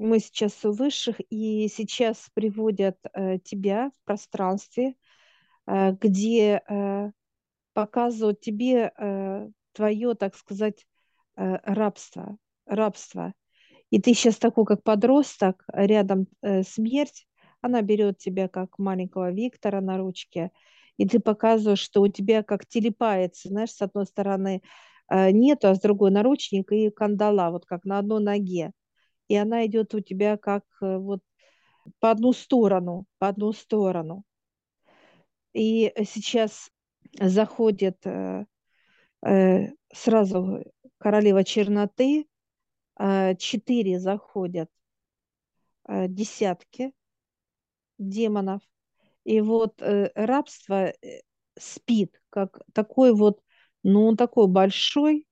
Мы сейчас у высших, и сейчас приводят э, тебя в пространстве, э, где э, показывают тебе э, твое, так сказать, э, рабство, рабство. И ты сейчас такой, как подросток, рядом э, смерть, она берет тебя как маленького Виктора на ручке, и ты показываешь, что у тебя как телепается, знаешь, с одной стороны э, нету, а с другой наручник и кандала, вот как на одной ноге. И она идет у тебя как э, вот по одну сторону, по одну сторону. И сейчас заходит э, э, сразу королева черноты, четыре заходят десятки демонов. И вот рабство спит, как такой вот, ну, он такой большой,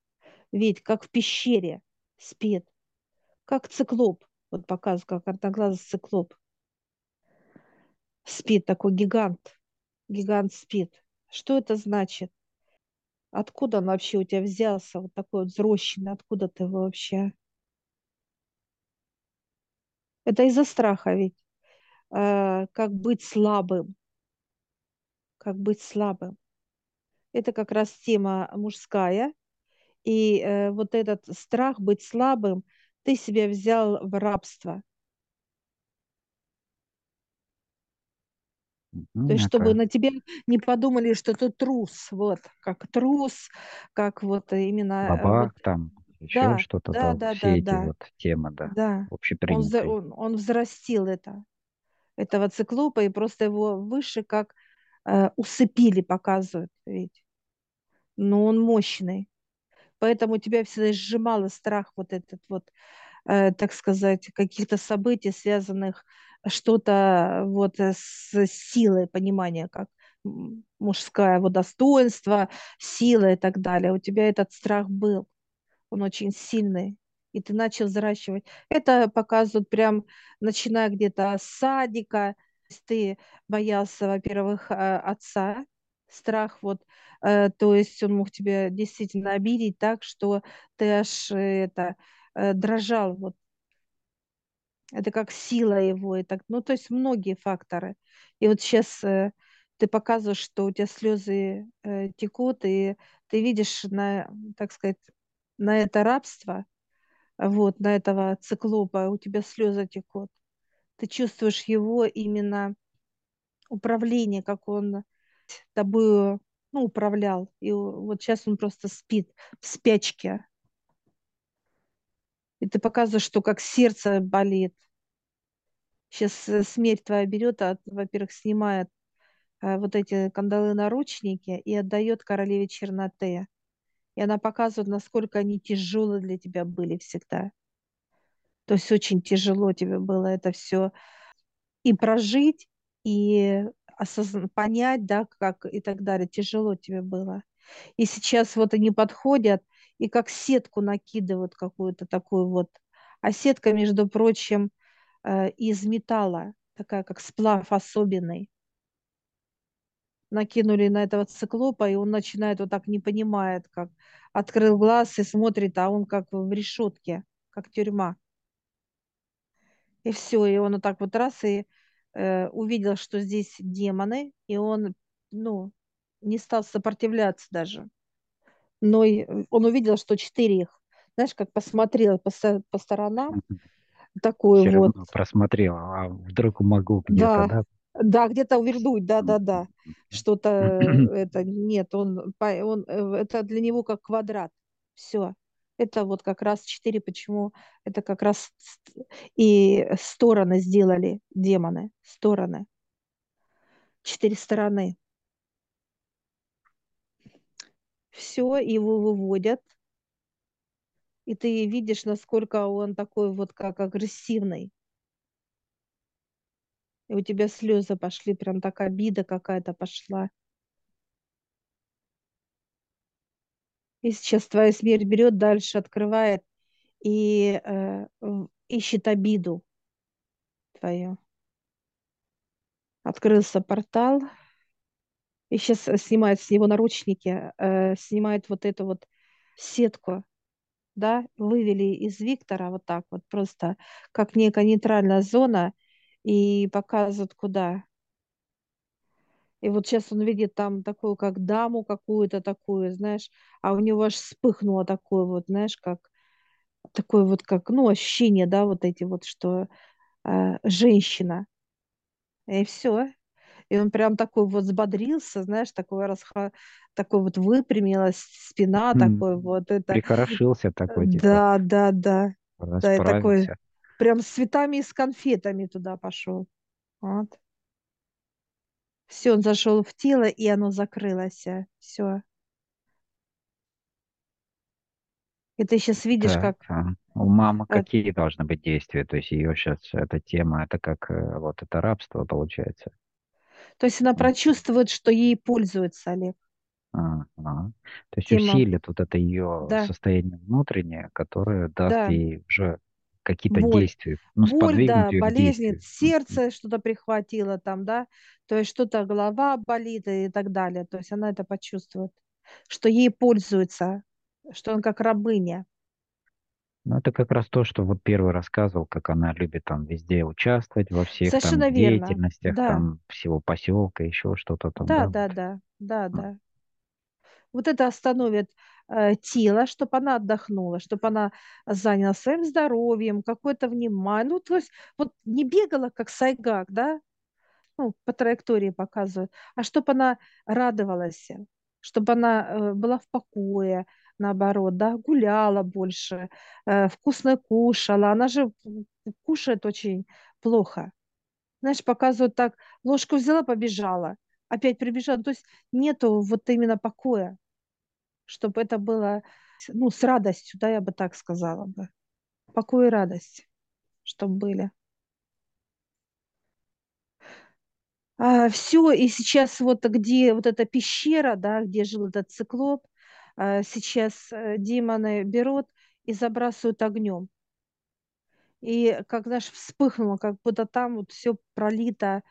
ведь как в пещере спит, как циклоп. Вот показываю, как одноглазый циклоп. Спит такой гигант. Гигант спит. Что это значит? Откуда он вообще у тебя взялся, вот такой вот взросшенный? Откуда ты его вообще? Это из-за страха ведь. Э, как быть слабым. Как быть слабым. Это как раз тема мужская. И э, вот этот страх быть слабым, ты себя взял в рабство. То есть, чтобы на тебя не подумали, что ты трус, вот, как трус, как вот именно, э, вот, бабах там, еще да, что-то, да, да, да, да, все эти да, вот темы, да, да. Он, общепринятые. он, он взрастил это, этого циклопа, и просто его выше как э, усыпили, показывают, ведь. Но он мощный. Поэтому тебя всегда сжимало страх вот этот вот, э, так сказать, каких-то событий, связанных что-то вот э, с силой понимания, как мужское вот достоинство, сила и так далее. У тебя этот страх был, он очень сильный. И ты начал взращивать. Это показывают прям, начиная где-то с садика. Ты боялся, во-первых, э, отца, страх вот, э, то есть он мог тебя действительно обидеть так, что ты аж э, это э, дрожал вот это как сила его, и так, ну, то есть многие факторы. И вот сейчас э, ты показываешь, что у тебя слезы э, текут, и ты видишь на, так сказать, на это рабство, вот, на этого циклопа, у тебя слезы текут. Ты чувствуешь его именно управление, как он тобой, ну, управлял. И вот сейчас он просто спит в спячке. И ты показываешь, что как сердце болит. Сейчас э, смерть твоя берет, а, во-первых, снимает э, вот эти кандалы-наручники и отдает королеве черноте. И она показывает, насколько они тяжелые для тебя были всегда. То есть очень тяжело тебе было это все и прожить, и осозна- понять, да, как и так далее. Тяжело тебе было. И сейчас вот они подходят и как сетку накидывают какую-то такую вот. А сетка, между прочим, э, из металла, такая как сплав особенный. Накинули на этого циклопа, и он начинает вот так, не понимает, как открыл глаз и смотрит, а он как в решетке, как тюрьма. И все, и он вот так вот раз и э, увидел, что здесь демоны, и он, ну, не стал сопротивляться даже. Но и он увидел, что четыре их. Знаешь, как посмотрел по, по сторонам, такой Все вот, просмотрел, а вдруг могу где-то, да, да? да, где-то увернуть, да, да, да, что-то э, это, нет, он, он, э, это для него как квадрат, все. Это вот как раз четыре, почему это как раз и стороны сделали демоны, стороны, четыре стороны. Все, его выводят, и ты видишь, насколько он такой вот как агрессивный. И у тебя слезы пошли, прям так обида какая-то пошла. И сейчас твоя смерть берет, дальше открывает и э, ищет обиду твою. Открылся портал, и сейчас снимает с него наручники, э, снимает вот эту вот сетку, да, вывели из Виктора вот так вот просто, как некая нейтральная зона, и показывают, куда. И вот сейчас он видит там такую, как даму какую-то такую, знаешь, а у него аж вспыхнуло такое вот, знаешь, как такое вот, как, ну, ощущение, да, вот эти вот, что э, женщина. И все. И он прям такой вот взбодрился, знаешь, такой расха... такой вот выпрямилась спина, М, такой вот это. Прихорошился такой, типа, Да, да, да. Да, и такой прям с цветами и с конфетами туда пошел. Вот. Все, он зашел в тело, и оно закрылось. Все. И ты сейчас видишь, Так, как... а у мамы э, какие должны быть действия? То есть ее сейчас эта тема, это как э, вот это рабство получается. То есть она прочувствует, что ей пользуется Олег. а, а. То есть Тема, усилит вот это ее да, состояние внутреннее, которое даст да, ей уже какие-то боль. действия, ну, Боль, да, болезни, сердце что-то прихватило там, да, то есть что-то голова болит и так далее. То есть она это почувствует, что ей пользуется, что он как рабыня. Ну, это как раз то, что вот первый рассказывал, как она любит там везде участвовать, во всех там Совершенно верно. деятельностях, Да, там всего поселка, еще что-то там, да, да, да, да, да, М. да. Вот это остановит э, тело, чтобы она отдохнула, чтобы она занялась своим здоровьем, какое-то внимание. Ну, то есть вот не бегала, как сайгак, да, ну, по траектории показывают, а чтобы она радовалась, чтобы она э, была в покое, наоборот, да, гуляла больше, э, вкусно кушала. Она же кушает очень плохо. Знаешь, показывают так, ложку взяла, побежала, опять прибежала. То есть нету вот именно покоя, чтобы это было, ну, с радостью, да, я бы так сказала бы. Покой и радость, чтобы были. А, все, и сейчас вот где вот эта пещера, да, где жил этот циклоп, а, сейчас э, демоны берут и забрасывают огнем. И как, знаешь, вспыхнуло, как будто там вот все пролито,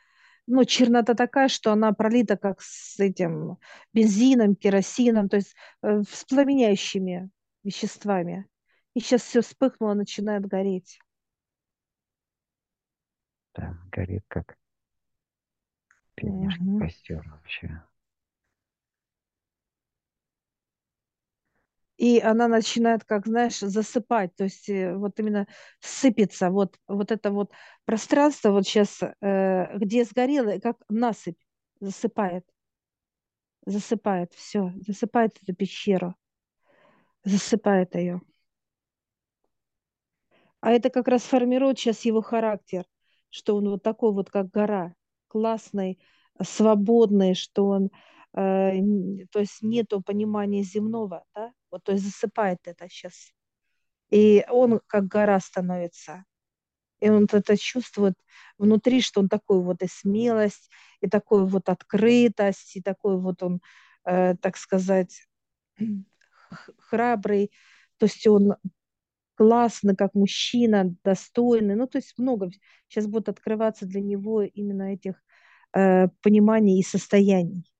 ну, чернота такая, что она пролита как с этим бензином, керосином, то есть э, с пламеняющими веществами. И сейчас все вспыхнуло, начинает гореть. Да, горит как пионерский Мгм. костер вообще. И она начинает, как знаешь, засыпать, то есть э, вот именно сыпется, вот, вот это вот пространство вот сейчас, э, где сгорело, как насыпь засыпает, засыпает, все, засыпает эту пещеру, засыпает ее. А это как раз формирует сейчас его характер, что он вот такой вот, как гора, классный, свободный, что он, э, то есть нету понимания земного, да, вот, то есть засыпает это сейчас. И он как гора становится. И он это чувствует внутри, что он такой вот и смелость, и такой вот открытость, и такой вот он, э, так сказать, храбрый. То есть он классный, как мужчина, достойный. Ну, то есть много сейчас будет открываться для него именно этих э, пониманий и состояний.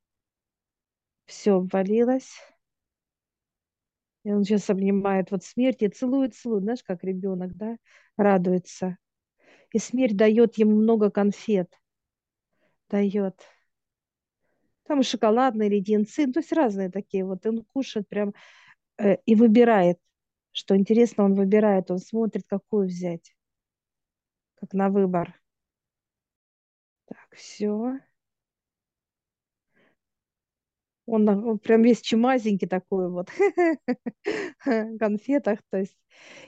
Все обвалилось. И он сейчас обнимает вот смерть и целует, целует, знаешь, как ребенок, да, радуется. И смерть дает ему много конфет, дает. Там и шоколадные леденцы, ну, то есть разные такие. Вот он кушает прям э, и выбирает. Что интересно, он выбирает, он смотрит, какую взять, как на выбор. Так, все. Он, он прям весь чумазенький такой вот, конфетах. То есть.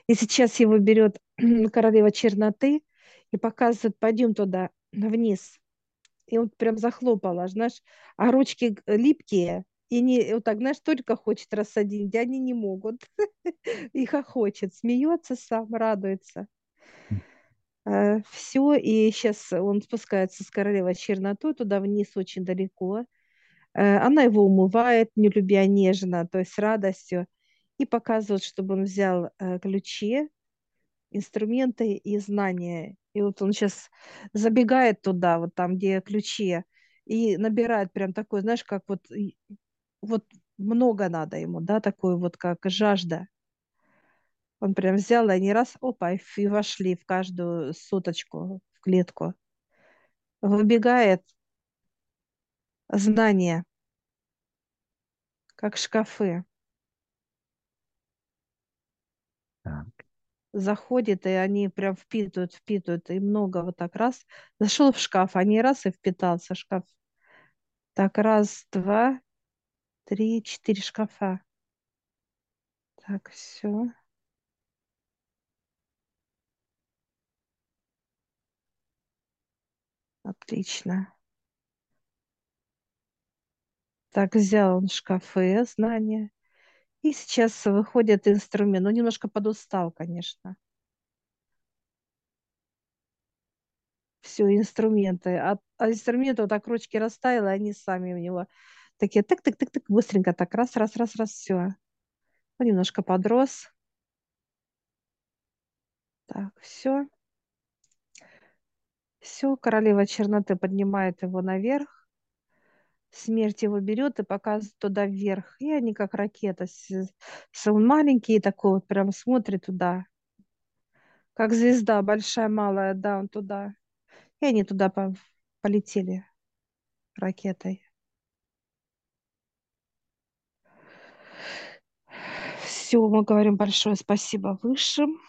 И сейчас его берет королева черноты и показывает, пойдем туда, вниз. И он прям захлопала, знаешь, а ручки липкие, и не, вот так, знаешь, только хочет рассадить, а они не могут. И хохочет, смеется сам, радуется. Все, и сейчас он спускается с королевой чернотой туда вниз очень далеко. Э, Она его умывает, не любя нежно, то есть с радостью, и показывает, чтобы он взял э, ключи, инструменты и знания. И вот он сейчас забегает туда, вот там, где ключи, и набирает прям такой, знаешь, как вот, вот много надо ему, да, такой вот как жажда. Он прям взял, и они раз, опа, и вошли в каждую суточку, в клетку. Выбегает знание, как шкафы. Так. Заходит, и они прям впитывают, впитывают, и много вот так раз. Зашел в шкаф, они раз и впитался шкаф. Так, раз, два, три, четыре шкафа. Так, все. Отлично. Так, взял он шкафы, знания. И сейчас выходит инструмент. Ну, немножко подустал, конечно. Все, инструменты. А, а инструменты вот так ручки расставила, они сами у него такие тык-тык-тык-тык, быстренько так раз, раз, раз, раз, все. Он немножко подрос. Так, все. Все, королева черноты поднимает его наверх. Смерть его берет и показывает туда вверх. И они как ракета. Он маленький такой вот прям смотрит туда. Как звезда, большая, малая, да, он туда. И они туда по полетели ракетой. Все, мы говорим большое спасибо высшим.